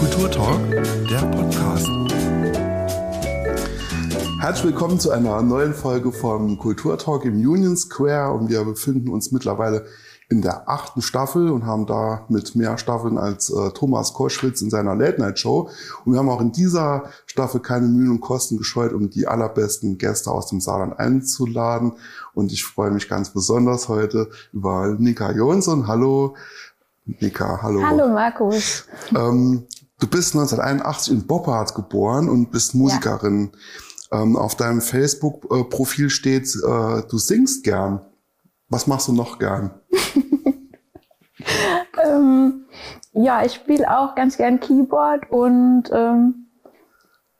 Kulturtalk, der Podcast. Herzlich willkommen zu einer neuen Folge vom Kulturtalk im Union Square und wir befinden uns mittlerweile in der achten Staffel und haben da mit mehr Staffeln als äh, Thomas Koschwitz in seiner Late Night Show. Und wir haben auch in dieser Staffel keine Mühen und Kosten gescheut, um die allerbesten Gäste aus dem Saarland einzuladen. Und ich freue mich ganz besonders heute über Nika Jonsson. Hallo, Nika, hallo. Hallo, Markus. Ähm, du bist 1981 in Boppard geboren und bist Musikerin. Ja. Ähm, auf deinem Facebook-Profil steht, äh, du singst gern. Was machst du noch gern? ähm, ja, ich spiele auch ganz gern Keyboard und ähm,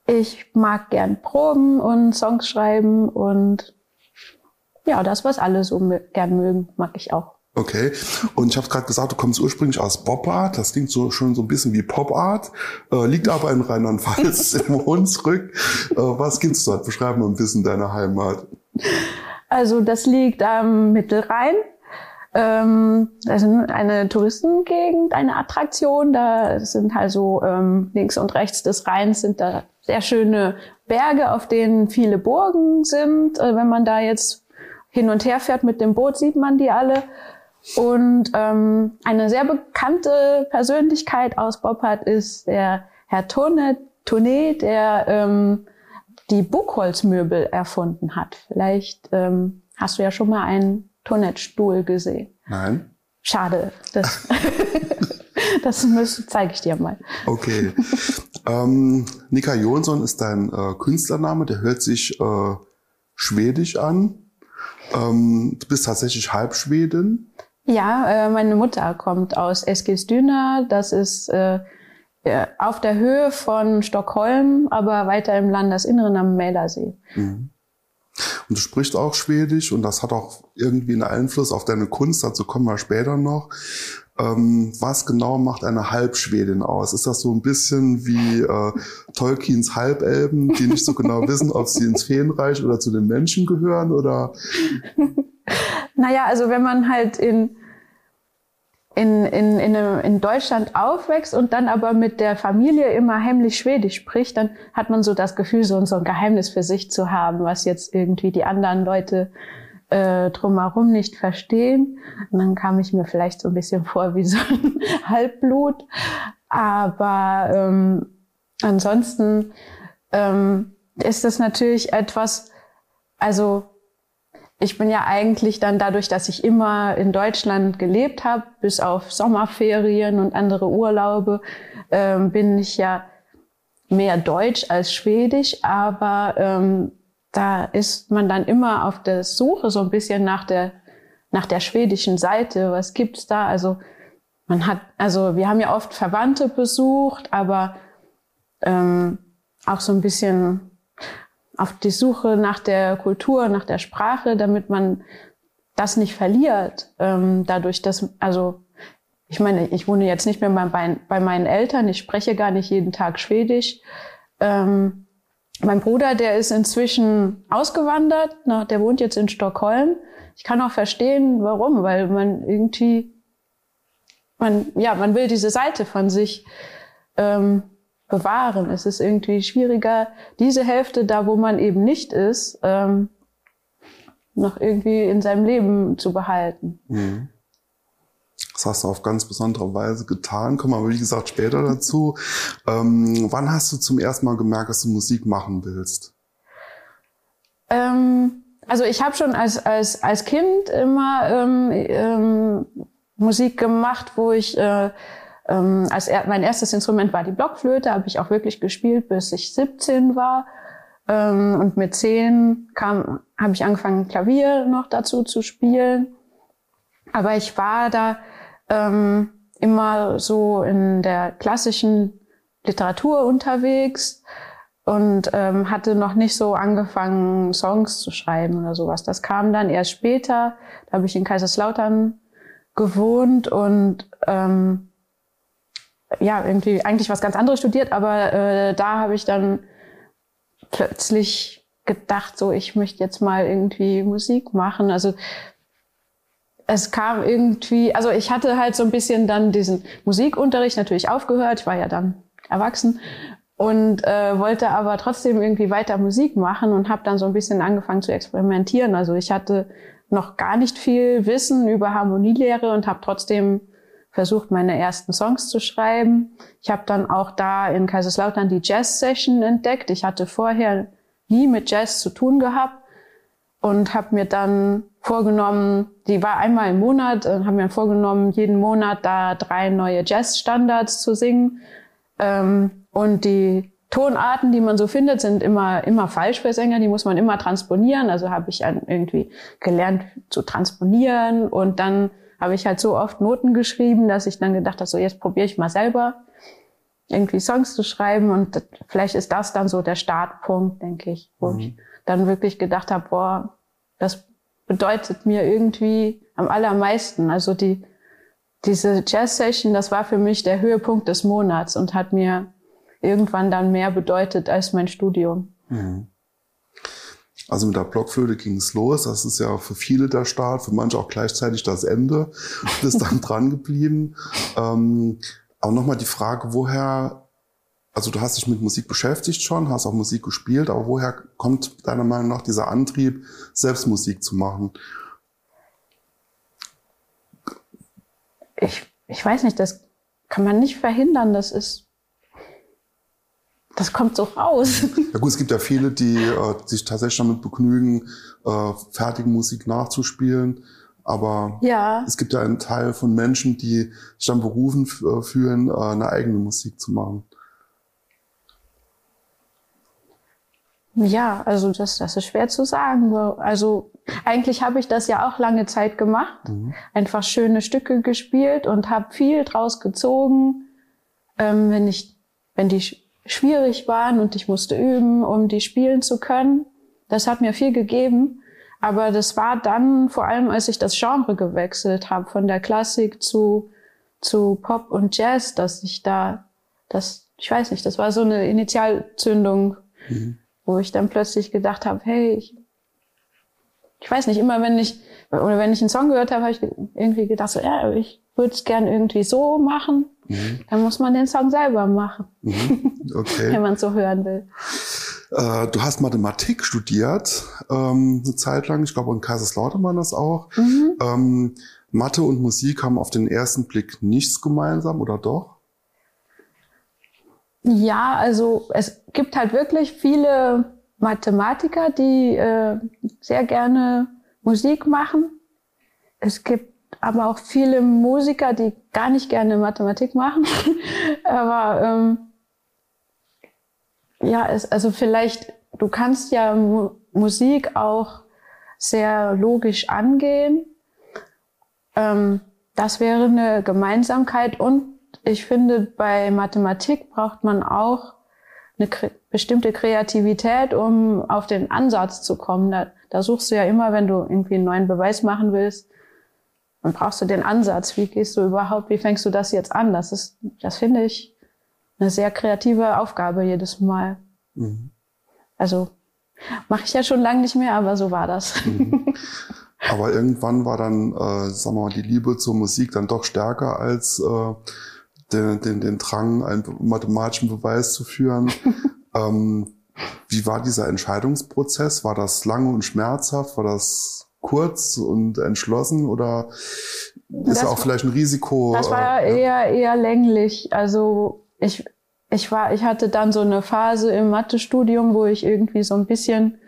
ich mag gern proben und Songs schreiben und ja, das, was alle so gern mögen, mag ich auch. Okay. Und ich habe gerade gesagt, du kommst ursprünglich aus Popart. Das klingt so schon so ein bisschen wie Popart, äh, liegt aber in Rheinland-Pfalz im Hunsrück. Äh, was gibt's dort? Beschreib mal ein bisschen deine Heimat. Also das liegt am Mittelrhein. Ähm, das ist eine Touristengegend, eine Attraktion. Da sind halt so ähm, links und rechts des Rheins sind da sehr schöne Berge, auf denen viele Burgen sind. Äh, wenn man da jetzt hin und her fährt mit dem Boot, sieht man die alle. Und ähm, eine sehr bekannte Persönlichkeit aus Boppard ist der Herr Tone, Tone, der ähm, die Buchholzmöbel erfunden hat. Vielleicht ähm, hast du ja schon mal einen Tonnettstuhl gesehen. Nein. Schade. Das, das zeige ich dir mal. Okay. ähm, Nika Jonsson ist dein äh, Künstlername, der hört sich äh, schwedisch an. Ähm, du bist tatsächlich Halbschwedin. Ja, äh, meine Mutter kommt aus Eskilstuna. Das ist äh, auf der Höhe von Stockholm, aber weiter im Landesinneren am Mälersee. Mhm. Und du sprichst auch Schwedisch und das hat auch irgendwie einen Einfluss auf deine Kunst, dazu kommen wir später noch. Ähm, was genau macht eine Halbschwedin aus? Ist das so ein bisschen wie äh, Tolkiens Halbelben, die nicht so genau wissen, ob sie ins Feenreich oder zu den Menschen gehören? Oder? naja, also wenn man halt in in, in, in, in Deutschland aufwächst und dann aber mit der Familie immer heimlich Schwedisch spricht, dann hat man so das Gefühl, so, so ein Geheimnis für sich zu haben, was jetzt irgendwie die anderen Leute äh, drumherum nicht verstehen. Und dann kam ich mir vielleicht so ein bisschen vor wie so ein Halbblut. Aber ähm, ansonsten ähm, ist das natürlich etwas, also ich bin ja eigentlich dann dadurch, dass ich immer in Deutschland gelebt habe, bis auf Sommerferien und andere Urlaube, ähm, bin ich ja mehr Deutsch als Schwedisch, aber ähm, da ist man dann immer auf der Suche so ein bisschen nach der nach der schwedischen Seite. Was gibt's da? Also man hat, also wir haben ja oft Verwandte besucht, aber ähm, auch so ein bisschen auf die Suche nach der Kultur, nach der Sprache, damit man das nicht verliert. Ähm, dadurch, dass, also ich meine, ich wohne jetzt nicht mehr bei, bei meinen Eltern, ich spreche gar nicht jeden Tag Schwedisch. Ähm, mein Bruder, der ist inzwischen ausgewandert, na, der wohnt jetzt in Stockholm. Ich kann auch verstehen, warum, weil man irgendwie, man, ja, man will diese Seite von sich ähm, bewahren. Es ist irgendwie schwieriger, diese Hälfte da, wo man eben nicht ist, ähm, noch irgendwie in seinem Leben zu behalten. Mhm. Das hast du auf ganz besondere Weise getan. Kommen wir, wie gesagt, später dazu. Ähm, wann hast du zum ersten Mal gemerkt, dass du Musik machen willst? Ähm, also ich habe schon als, als, als Kind immer ähm, ähm, Musik gemacht, wo ich äh, ähm, als er, mein erstes Instrument war die Blockflöte, habe ich auch wirklich gespielt, bis ich 17 war. Ähm, und mit 10 kam, habe ich angefangen, Klavier noch dazu zu spielen. Aber ich war da ähm, immer so in der klassischen Literatur unterwegs und ähm, hatte noch nicht so angefangen, Songs zu schreiben oder sowas. Das kam dann erst später. Da habe ich in Kaiserslautern gewohnt und ähm, ja, irgendwie eigentlich was ganz anderes studiert, aber äh, da habe ich dann plötzlich gedacht, so ich möchte jetzt mal irgendwie Musik machen. Also es kam irgendwie, also ich hatte halt so ein bisschen dann diesen Musikunterricht natürlich aufgehört. Ich war ja dann erwachsen und äh, wollte aber trotzdem irgendwie weiter Musik machen und habe dann so ein bisschen angefangen zu experimentieren. Also ich hatte noch gar nicht viel Wissen über Harmonielehre und habe trotzdem versucht, meine ersten Songs zu schreiben. Ich habe dann auch da in Kaiserslautern die Jazz-Session entdeckt. Ich hatte vorher nie mit Jazz zu tun gehabt und habe mir dann vorgenommen, die war einmal im Monat, äh, haben mir vorgenommen, jeden Monat da drei neue Jazz-Standards zu singen. Ähm, und die Tonarten, die man so findet, sind immer, immer falsch für Sänger, die muss man immer transponieren. Also habe ich irgendwie gelernt zu transponieren und dann habe ich halt so oft Noten geschrieben, dass ich dann gedacht habe, so jetzt probiere ich mal selber irgendwie Songs zu schreiben und vielleicht ist das dann so der Startpunkt, denke ich, wo mhm. ich dann wirklich gedacht habe, boah, das bedeutet mir irgendwie am allermeisten. Also die, diese Jazz-Session, das war für mich der Höhepunkt des Monats und hat mir irgendwann dann mehr bedeutet als mein Studium. Mhm. Also mit der Blockflöte ging es los. Das ist ja für viele der Start, für manche auch gleichzeitig das Ende. Du bist dann dran geblieben. Ähm, aber nochmal die Frage, woher, also du hast dich mit Musik beschäftigt schon, hast auch Musik gespielt, aber woher kommt deiner Meinung nach dieser Antrieb, selbst Musik zu machen? Ich, ich weiß nicht, das kann man nicht verhindern. Das ist das kommt so raus. Ja gut, es gibt ja viele, die äh, sich tatsächlich damit begnügen, äh, fertige Musik nachzuspielen. Aber ja. es gibt ja einen Teil von Menschen, die sich dann berufen äh, fühlen, äh, eine eigene Musik zu machen. Ja, also das, das ist schwer zu sagen. Also eigentlich habe ich das ja auch lange Zeit gemacht. Mhm. Einfach schöne Stücke gespielt und habe viel draus gezogen. Ähm, wenn ich, wenn die schwierig waren und ich musste üben, um die spielen zu können. Das hat mir viel gegeben. Aber das war dann vor allem, als ich das Genre gewechselt habe, von der Klassik zu, zu Pop und Jazz, dass ich da, das, ich weiß nicht, das war so eine Initialzündung, mhm. Wo ich dann plötzlich gedacht habe, hey, ich, ich weiß nicht, immer wenn ich, oder wenn ich einen Song gehört habe, habe ich irgendwie gedacht, so, ja, ich würde es gern irgendwie so machen. Mhm. Dann muss man den Song selber machen, mhm. okay. wenn man so hören will. Äh, du hast Mathematik studiert, ähm, eine Zeit lang. Ich glaube, in Kaiserslautern war das auch. Mhm. Ähm, Mathe und Musik haben auf den ersten Blick nichts gemeinsam, oder doch? Ja, also es gibt halt wirklich viele Mathematiker, die äh, sehr gerne Musik machen. Es gibt aber auch viele Musiker, die gar nicht gerne Mathematik machen. aber ähm, ja, es, also vielleicht, du kannst ja Mu Musik auch sehr logisch angehen. Ähm, das wäre eine Gemeinsamkeit und ich finde, bei Mathematik braucht man auch eine bestimmte Kreativität, um auf den Ansatz zu kommen. Da, da suchst du ja immer, wenn du irgendwie einen neuen Beweis machen willst, dann brauchst du den Ansatz. Wie gehst du überhaupt, wie fängst du das jetzt an? Das ist, das finde ich eine sehr kreative Aufgabe jedes Mal. Mhm. Also mache ich ja schon lange nicht mehr, aber so war das. Mhm. Aber irgendwann war dann, äh, sagen wir mal, die Liebe zur Musik dann doch stärker als äh, den, den, den Drang, einen mathematischen Beweis zu führen. ähm, wie war dieser Entscheidungsprozess? War das lange und schmerzhaft? War das kurz und entschlossen oder ist das auch vielleicht ein Risiko? Das war äh, eher, eher länglich. Also ich, ich war, ich hatte dann so eine Phase im Mathestudium, wo ich irgendwie so ein bisschen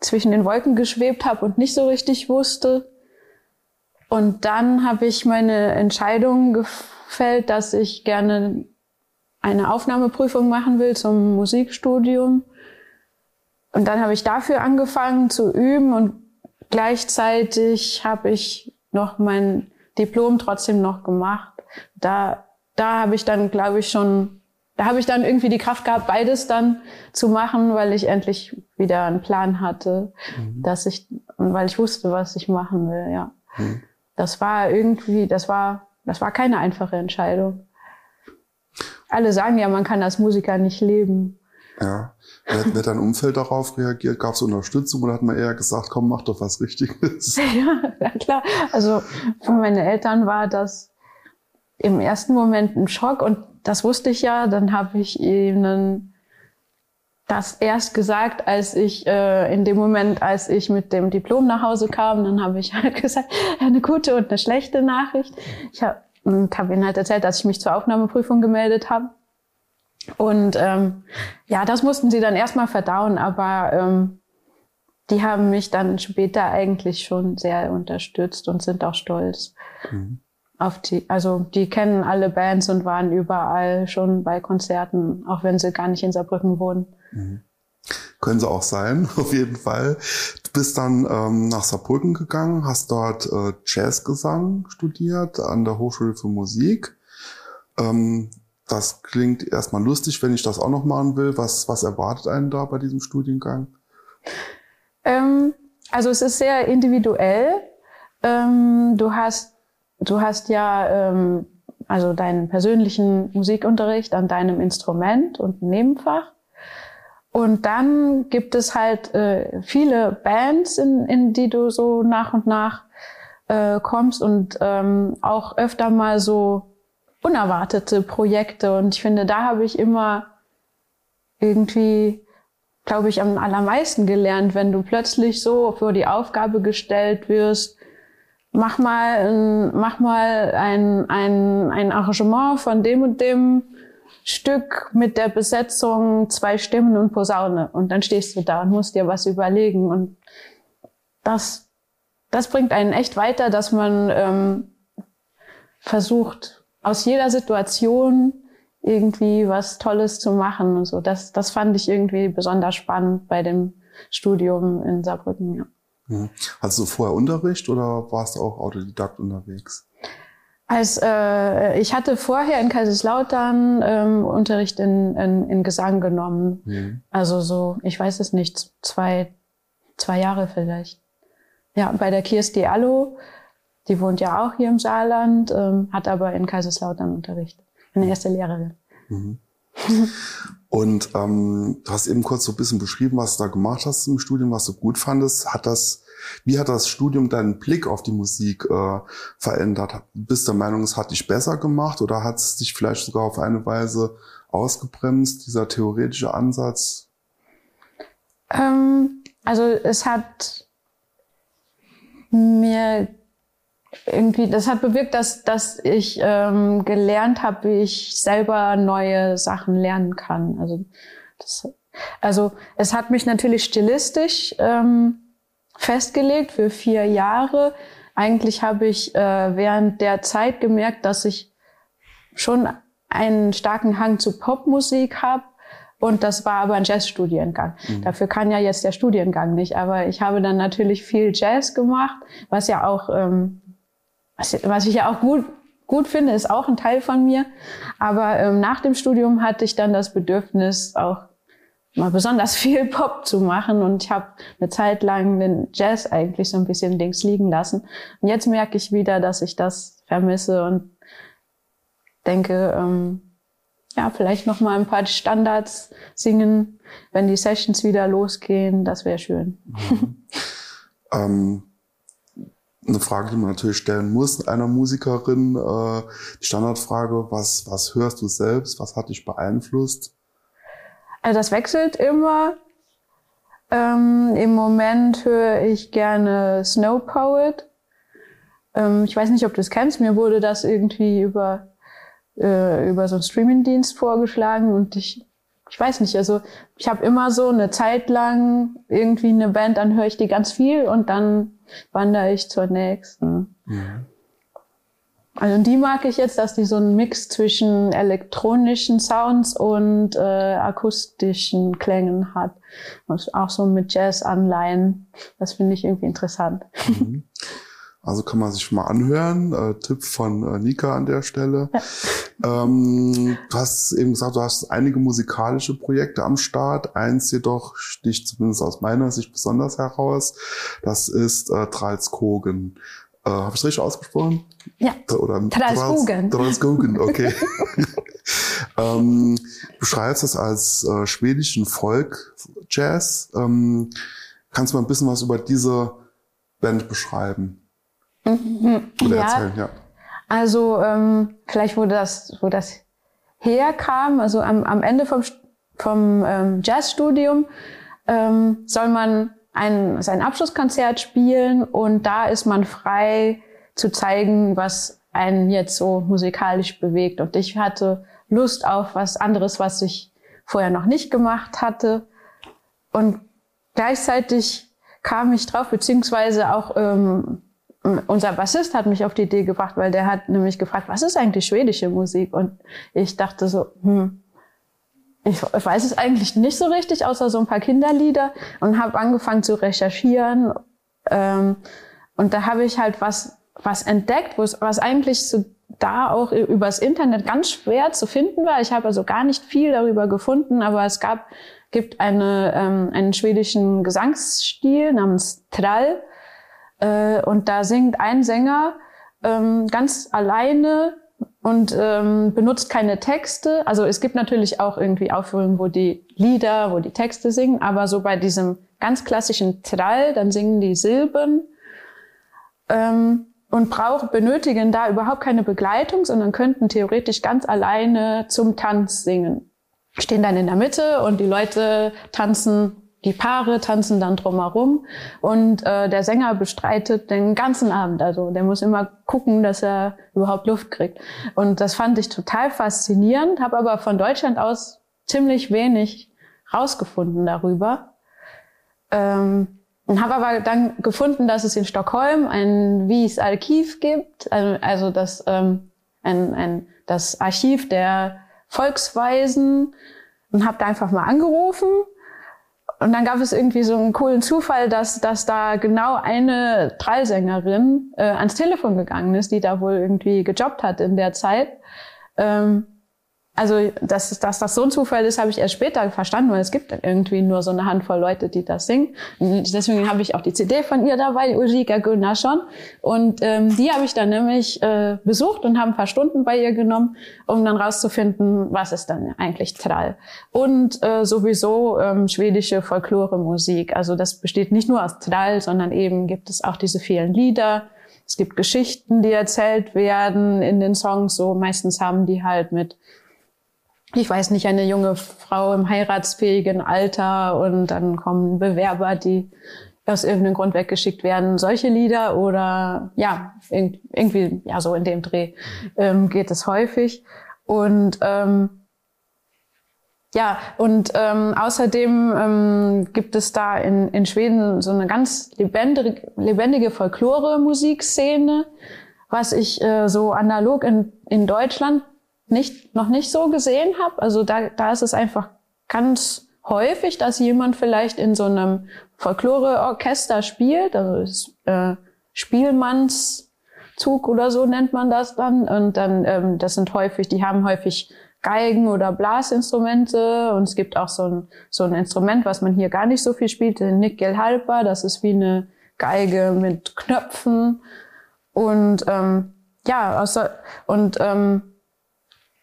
zwischen den Wolken geschwebt habe und nicht so richtig wusste. Und dann habe ich meine Entscheidung gefällt, dass ich gerne eine Aufnahmeprüfung machen will zum Musikstudium. Und dann habe ich dafür angefangen zu üben und Gleichzeitig habe ich noch mein Diplom trotzdem noch gemacht. Da, da habe ich dann, glaube ich, schon, da habe ich dann irgendwie die Kraft gehabt, beides dann zu machen, weil ich endlich wieder einen Plan hatte, mhm. dass ich, und weil ich wusste, was ich machen will, ja. Mhm. Das war irgendwie, das war, das war keine einfache Entscheidung. Alle sagen ja, man kann als Musiker nicht leben. Ja. Wie hat, wie hat dein Umfeld darauf reagiert? Gab es Unterstützung oder hat man eher gesagt, komm, mach doch was Richtiges? Ja, ja klar. Also für meine Eltern war das im ersten Moment ein Schock und das wusste ich ja. Dann habe ich ihnen das erst gesagt, als ich äh, in dem Moment, als ich mit dem Diplom nach Hause kam, dann habe ich halt gesagt, eine gute und eine schlechte Nachricht. Ich habe hab ihnen halt erzählt, dass ich mich zur Aufnahmeprüfung gemeldet habe. Und ähm, ja, das mussten sie dann erstmal verdauen, aber ähm, die haben mich dann später eigentlich schon sehr unterstützt und sind auch stolz mhm. Auf die. Also die kennen alle Bands und waren überall schon bei Konzerten, auch wenn sie gar nicht in Saarbrücken wohnen. Mhm. Können sie auch sein, auf jeden Fall. Du bist dann ähm, nach Saarbrücken gegangen, hast dort äh, Jazzgesang studiert an der Hochschule für Musik. Ähm, das klingt erstmal lustig, wenn ich das auch noch machen will. Was, was erwartet einen da bei diesem Studiengang? Ähm, also es ist sehr individuell. Ähm, du hast, du hast ja ähm, also deinen persönlichen Musikunterricht an deinem Instrument und Nebenfach. Und dann gibt es halt äh, viele Bands, in, in die du so nach und nach äh, kommst und ähm, auch öfter mal so unerwartete Projekte. Und ich finde, da habe ich immer irgendwie, glaube ich, am allermeisten gelernt, wenn du plötzlich so vor die Aufgabe gestellt wirst, mach mal, ein, mach mal ein, ein, ein Arrangement von dem und dem Stück mit der Besetzung zwei Stimmen und Posaune. Und dann stehst du da und musst dir was überlegen. Und das, das bringt einen echt weiter, dass man ähm, versucht, aus jeder Situation irgendwie was Tolles zu machen und so. Das, das fand ich irgendwie besonders spannend bei dem Studium in Saarbrücken, ja. Mhm. Hattest du vorher Unterricht oder warst du auch Autodidakt unterwegs? Als, äh, ich hatte vorher in Kaiserslautern ähm, Unterricht in, in, in Gesang genommen. Mhm. Also so, ich weiß es nicht, zwei, zwei Jahre vielleicht. Ja, bei der Kirsti Allo die wohnt ja auch hier im Saarland, ähm, hat aber in Kaiserslautern unterrichtet. Eine erste Lehrerin. Mhm. Und ähm, du hast eben kurz so ein bisschen beschrieben, was du da gemacht hast im Studium, was du gut fandest. Hat das, wie hat das Studium deinen Blick auf die Musik äh, verändert? Bist der Meinung, es hat dich besser gemacht oder hat es dich vielleicht sogar auf eine Weise ausgebremst, dieser theoretische Ansatz? Ähm, also es hat mir irgendwie, das hat bewirkt, dass, dass ich ähm, gelernt habe, wie ich selber neue Sachen lernen kann. Also, das, also es hat mich natürlich stilistisch ähm, festgelegt für vier Jahre. Eigentlich habe ich äh, während der Zeit gemerkt, dass ich schon einen starken Hang zu Popmusik habe. Und das war aber ein Jazzstudiengang. Mhm. Dafür kann ja jetzt der Studiengang nicht. Aber ich habe dann natürlich viel Jazz gemacht, was ja auch ähm, was, was ich ja auch gut, gut finde, ist auch ein Teil von mir. Aber ähm, nach dem Studium hatte ich dann das Bedürfnis, auch mal besonders viel Pop zu machen. Und ich habe eine Zeit lang den Jazz eigentlich so ein bisschen links liegen lassen. Und jetzt merke ich wieder, dass ich das vermisse und denke, ähm, ja, vielleicht noch mal ein paar Standards singen, wenn die Sessions wieder losgehen. Das wäre schön. Mhm. ähm, eine Frage, die man natürlich stellen muss einer Musikerin. Äh, die Standardfrage, was, was hörst du selbst? Was hat dich beeinflusst? Also das wechselt immer. Ähm, Im Moment höre ich gerne Snow Poet. Ähm, ich weiß nicht, ob du es kennst. Mir wurde das irgendwie über, äh, über so einen Streamingdienst vorgeschlagen und ich ich weiß nicht, also ich habe immer so eine Zeit lang irgendwie eine Band, dann höre ich die ganz viel und dann wandere ich zur nächsten. Mhm. Also die mag ich jetzt, dass die so einen Mix zwischen elektronischen Sounds und äh, akustischen Klängen hat. Und auch so mit Jazz-Anleihen. Das finde ich irgendwie interessant. Mhm. Also kann man sich mal anhören. Äh, Tipp von äh, Nika an der Stelle. Ja. Ähm, du hast eben gesagt, du hast einige musikalische Projekte am Start. Eins jedoch sticht zumindest aus meiner Sicht besonders heraus. Das ist äh, Tralskogen. Äh, Habe ich richtig ausgesprochen? Ja. Oder Tralskogen. Tralskogen, okay. ähm, beschreibst es als äh, schwedischen Folk-Jazz. Ähm, kannst du mal ein bisschen was über diese Band beschreiben? Mhm. Oder ja, erzählen, ja. Also ähm, vielleicht, wo das, wo das herkam, also am, am Ende vom, vom ähm, Jazzstudium ähm, soll man ein, sein Abschlusskonzert spielen und da ist man frei zu zeigen, was einen jetzt so musikalisch bewegt. Und ich hatte Lust auf was anderes, was ich vorher noch nicht gemacht hatte. Und gleichzeitig kam ich drauf, beziehungsweise auch ähm, unser Bassist hat mich auf die Idee gebracht, weil der hat nämlich gefragt, was ist eigentlich schwedische Musik? Und ich dachte so, hm, ich weiß es eigentlich nicht so richtig, außer so ein paar Kinderlieder und habe angefangen zu recherchieren. Ähm, und da habe ich halt was, was entdeckt, was eigentlich so da auch übers Internet ganz schwer zu finden war. Ich habe also gar nicht viel darüber gefunden, aber es gab, gibt eine, ähm, einen schwedischen Gesangsstil namens Trall. Äh, und da singt ein Sänger ähm, ganz alleine und ähm, benutzt keine Texte. Also es gibt natürlich auch irgendwie Aufführungen, wo die Lieder, wo die Texte singen, aber so bei diesem ganz klassischen Trall, dann singen die Silben. Ähm, und brauchen, benötigen da überhaupt keine Begleitung, sondern könnten theoretisch ganz alleine zum Tanz singen. Stehen dann in der Mitte und die Leute tanzen, die Paare tanzen dann drumherum und äh, der Sänger bestreitet den ganzen Abend. Also der muss immer gucken, dass er überhaupt Luft kriegt. Und das fand ich total faszinierend, habe aber von Deutschland aus ziemlich wenig rausgefunden darüber. Ähm, und habe aber dann gefunden, dass es in Stockholm ein Wies Archiv gibt, also, das, ähm, ein, ein, das Archiv der Volksweisen und habe da einfach mal angerufen. Und dann gab es irgendwie so einen coolen Zufall, dass, dass da genau eine Trallsängerin äh, ans Telefon gegangen ist, die da wohl irgendwie gejobbt hat in der Zeit. Ähm, also, dass, dass das so ein Zufall ist, habe ich erst später verstanden, weil es gibt irgendwie nur so eine Handvoll Leute, die das singen. Und deswegen habe ich auch die CD von ihr dabei, Ulrika Gunnarsson. Und ähm, die habe ich dann nämlich äh, besucht und habe ein paar Stunden bei ihr genommen, um dann rauszufinden, was ist dann eigentlich Trall. Und äh, sowieso ähm, schwedische Folklore-Musik. Also das besteht nicht nur aus Trall, sondern eben gibt es auch diese vielen Lieder. Es gibt Geschichten, die erzählt werden in den Songs. So meistens haben die halt mit ich weiß nicht, eine junge Frau im heiratsfähigen Alter und dann kommen Bewerber, die aus irgendeinem Grund weggeschickt werden, solche Lieder oder ja, irgendwie, ja, so in dem Dreh ähm, geht es häufig. Und ähm, ja, und ähm, außerdem ähm, gibt es da in, in Schweden so eine ganz lebendige, lebendige Folklore-Musikszene, was ich äh, so analog in, in Deutschland nicht, noch nicht so gesehen habe. Also da, da ist es einfach ganz häufig, dass jemand vielleicht in so einem Folklore-Orchester spielt, also äh, Spielmannszug oder so nennt man das dann. Und dann, ähm, das sind häufig, die haben häufig Geigen oder Blasinstrumente und es gibt auch so ein, so ein Instrument, was man hier gar nicht so viel spielt, den Nickel Halper, das ist wie eine Geige mit Knöpfen und ähm, ja, außer, und ähm,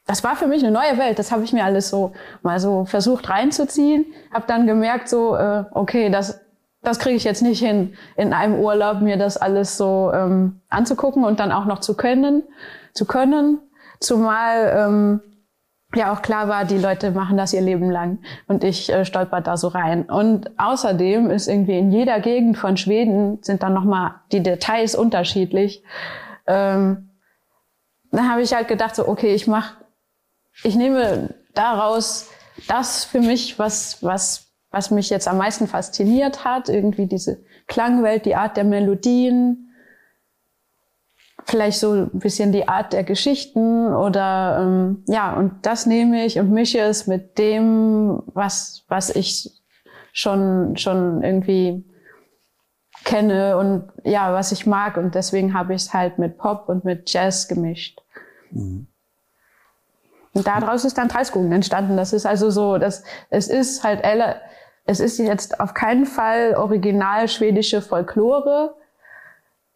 das war für mich eine neue Welt. Das habe ich mir alles so mal so versucht reinzuziehen. Habe dann gemerkt, so äh, okay, das das kriege ich jetzt nicht hin, in einem Urlaub mir das alles so ähm, anzugucken und dann auch noch zu können, zu können. Zumal ähm, ja auch klar war, die Leute machen das ihr Leben lang und ich äh, stolper da so rein. Und außerdem ist irgendwie in jeder Gegend von Schweden sind dann nochmal die Details unterschiedlich. Ähm, dann habe ich halt gedacht, so okay, ich mache ich nehme daraus das für mich, was, was, was mich jetzt am meisten fasziniert hat, irgendwie diese Klangwelt, die Art der Melodien, vielleicht so ein bisschen die Art der Geschichten oder ähm, ja, und das nehme ich und mische es mit dem, was, was ich schon, schon irgendwie kenne und ja, was ich mag und deswegen habe ich es halt mit Pop und mit Jazz gemischt. Mhm. Und daraus ist dann Preiskuchen entstanden. Das ist also so, dass es ist halt, es ist jetzt auf keinen Fall original schwedische Folklore.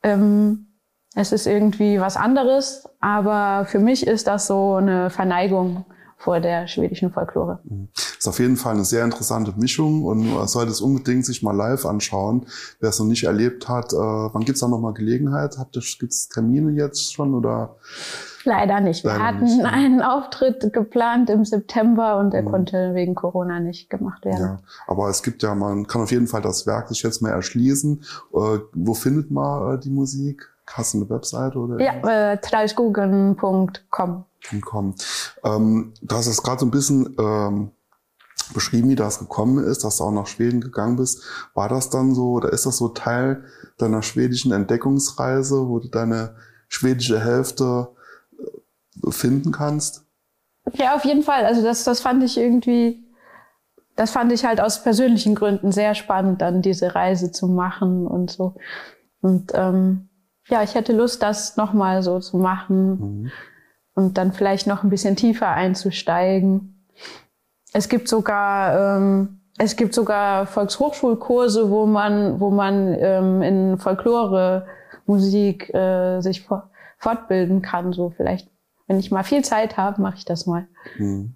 Ähm, es ist irgendwie was anderes, aber für mich ist das so eine Verneigung vor der schwedischen Folklore. Mhm. Ist auf jeden Fall eine sehr interessante Mischung und man sollte es unbedingt sich mal live anschauen, wer es noch nicht erlebt hat. Äh, wann gibt's da nochmal Gelegenheit? Ihr, gibt's Termine jetzt schon oder? Leider nicht. Leider Wir hatten nicht, einen Auftritt geplant im September und der mhm. konnte wegen Corona nicht gemacht werden. Ja, aber es gibt ja, man kann auf jeden Fall das Werk sich jetzt mal erschließen. Äh, wo findet man äh, die Musik? Hast du eine Webseite oder? Ja, äh, trausguggen.com. Ähm, du hast es gerade so ein bisschen ähm, beschrieben, wie das gekommen ist, dass du auch nach Schweden gegangen bist. War das dann so, oder ist das so Teil deiner schwedischen Entdeckungsreise, wo du deine schwedische Hälfte finden kannst? Ja, auf jeden Fall. Also das, das fand ich irgendwie, das fand ich halt aus persönlichen Gründen sehr spannend, dann diese Reise zu machen und so. Und ähm, ja, ich hätte Lust, das nochmal so zu machen mhm. und dann vielleicht noch ein bisschen tiefer einzusteigen. Es gibt sogar ähm, es gibt sogar Volkshochschulkurse, wo man wo man ähm, in Folklore Musik äh, sich fortbilden kann. So vielleicht, wenn ich mal viel Zeit habe, mache ich das mal. Mhm.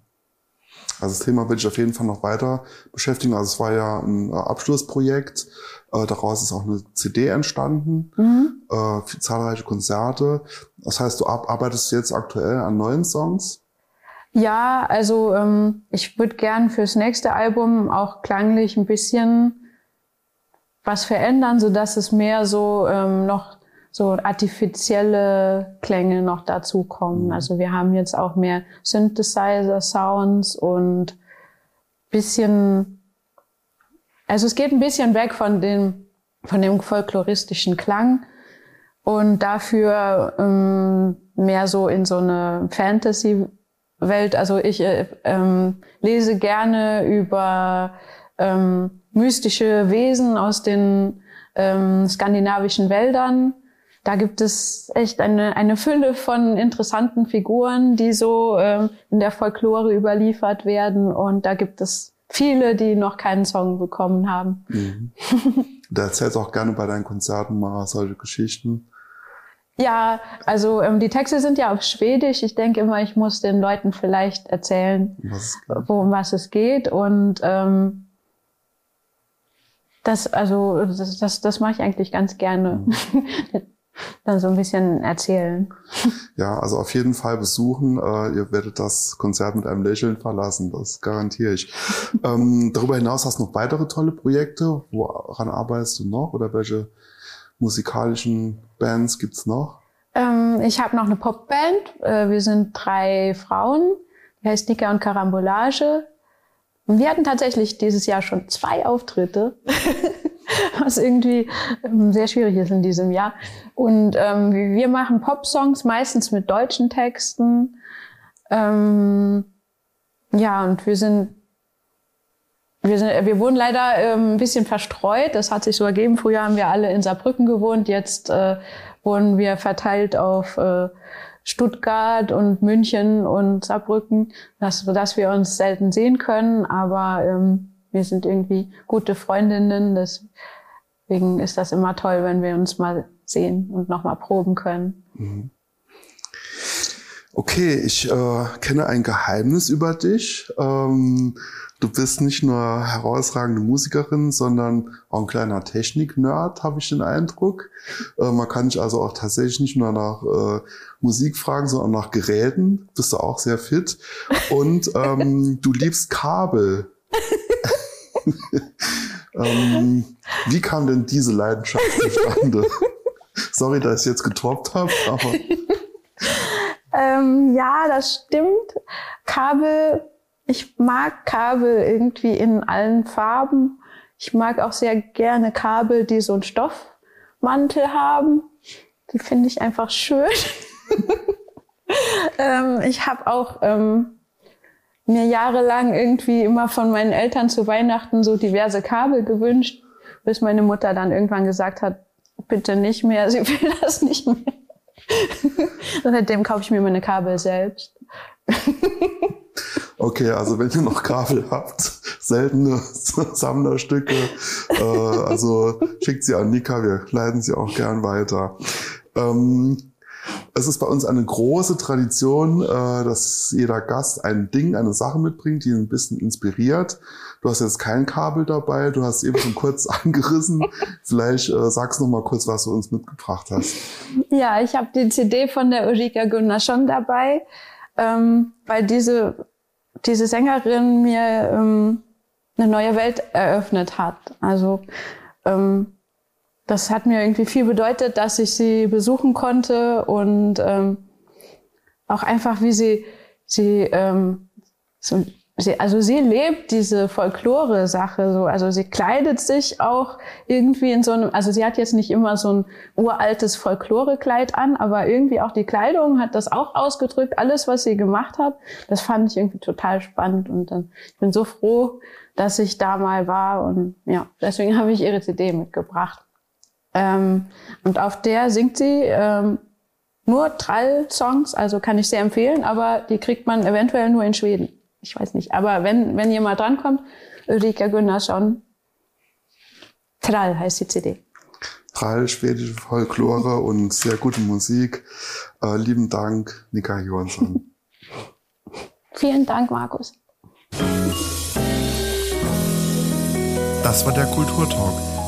Also das Thema will ich auf jeden Fall noch weiter beschäftigen. Also es war ja ein äh, Abschlussprojekt. Äh, daraus ist auch eine CD entstanden, mhm. äh, zahlreiche Konzerte. Das heißt, du arbeitest jetzt aktuell an neuen Songs? Ja, also ähm, ich würde gern fürs nächste Album auch klanglich ein bisschen was verändern, so dass es mehr so ähm, noch so artifizielle Klänge noch dazukommen. Mhm. Also wir haben jetzt auch mehr Synthesizer-Sounds und bisschen, also es geht ein bisschen weg von dem, von dem folkloristischen Klang und dafür ähm, mehr so in so eine Fantasy-Welt. Also ich äh, ähm, lese gerne über ähm, mystische Wesen aus den ähm, skandinavischen Wäldern da gibt es echt eine, eine Fülle von interessanten Figuren, die so ähm, in der Folklore überliefert werden. Und da gibt es viele, die noch keinen Song bekommen haben. Mhm. Da erzählst auch gerne bei deinen Konzerten mal solche Geschichten. Ja, also ähm, die Texte sind ja auf Schwedisch. Ich denke immer, ich muss den Leuten vielleicht erzählen, worum was es geht. Und ähm, das, also das, das, das mache ich eigentlich ganz gerne. Mhm. dann so ein bisschen erzählen. Ja, also auf jeden Fall besuchen. Äh, ihr werdet das Konzert mit einem Lächeln verlassen, das garantiere ich. ähm, darüber hinaus hast du noch weitere tolle Projekte. Woran arbeitest du noch oder welche musikalischen Bands gibt's noch? Ähm, ich habe noch eine Popband. Äh, wir sind drei Frauen. Die heißt Nika und Karambolage. Und wir hatten tatsächlich dieses Jahr schon zwei Auftritte. was irgendwie ähm, sehr schwierig ist in diesem Jahr. Und ähm, wir machen Pop-Songs meistens mit deutschen Texten. Ähm, ja, und wir sind wir, sind, wir wurden leider ähm, ein bisschen verstreut. Das hat sich so ergeben. Früher haben wir alle in Saarbrücken gewohnt. Jetzt äh, wurden wir verteilt auf äh, Stuttgart und München und Saarbrücken, dass, dass wir uns selten sehen können. Aber ähm, wir sind irgendwie gute Freundinnen. Deswegen ist das immer toll, wenn wir uns mal sehen und nochmal proben können. Mhm. Okay, ich äh, kenne ein Geheimnis über dich. Ähm, du bist nicht nur herausragende Musikerin, sondern auch ein kleiner Technik-Nerd, habe ich den Eindruck. Äh, man kann dich also auch tatsächlich nicht nur nach äh, Musik fragen, sondern nach Geräten. Bist du auch sehr fit. Und ähm, du liebst Kabel. ähm, wie kam denn diese Leidenschaft zustande? Sorry, dass ich jetzt getoppt habe, aber. ähm, ja, das stimmt. Kabel, ich mag Kabel irgendwie in allen Farben. Ich mag auch sehr gerne Kabel, die so einen Stoffmantel haben. Die finde ich einfach schön. ähm, ich habe auch ähm, mir jahrelang irgendwie immer von meinen Eltern zu Weihnachten so diverse Kabel gewünscht, bis meine Mutter dann irgendwann gesagt hat, bitte nicht mehr, sie will das nicht mehr. Und seitdem kaufe ich mir meine Kabel selbst. Okay, also wenn ihr noch Kabel habt, seltene Sammlerstücke, äh, also schickt sie an Nika, wir leiten sie auch gern weiter. Ähm, Es ist bei uns eine große Tradition, äh, dass jeder Gast ein Ding, eine Sache mitbringt, die ihn ein bisschen inspiriert. Du hast jetzt kein Kabel dabei, du hast eben schon kurz angerissen. Vielleicht äh, sagst du noch mal kurz, was du uns mitgebracht hast. Ja, ich habe die CD von der Ulrika Gunnar schon dabei, ähm, weil diese, diese Sängerin mir ähm, eine neue Welt eröffnet hat. Also ähm, das hat mir irgendwie viel bedeutet, dass ich sie besuchen konnte und ähm, auch einfach, wie sie, sie, ähm, so, sie, also sie lebt diese Folklore-Sache so, also sie kleidet sich auch irgendwie in so einem, also sie hat jetzt nicht immer so ein uraltes Folklore-Kleid an, aber irgendwie auch die Kleidung hat das auch ausgedrückt, alles, was sie gemacht hat, das fand ich irgendwie total spannend und dann, ich bin so froh, dass ich da mal war und ja, deswegen habe ich ihre CD mitgebracht. Ähm, und auf der singt sie ähm, nur Trall-Songs, also kann ich sehr empfehlen, aber die kriegt man eventuell nur in Schweden. Ich weiß nicht. Aber wenn, wenn ihr mal drankommt, Ulrika Gunnarsson, Trall heißt die CD. Trall, schwedische Folklore und sehr gute Musik. Äh, lieben Dank, Nika Johansson. Vielen Dank, Markus. Das war der Kulturtalk.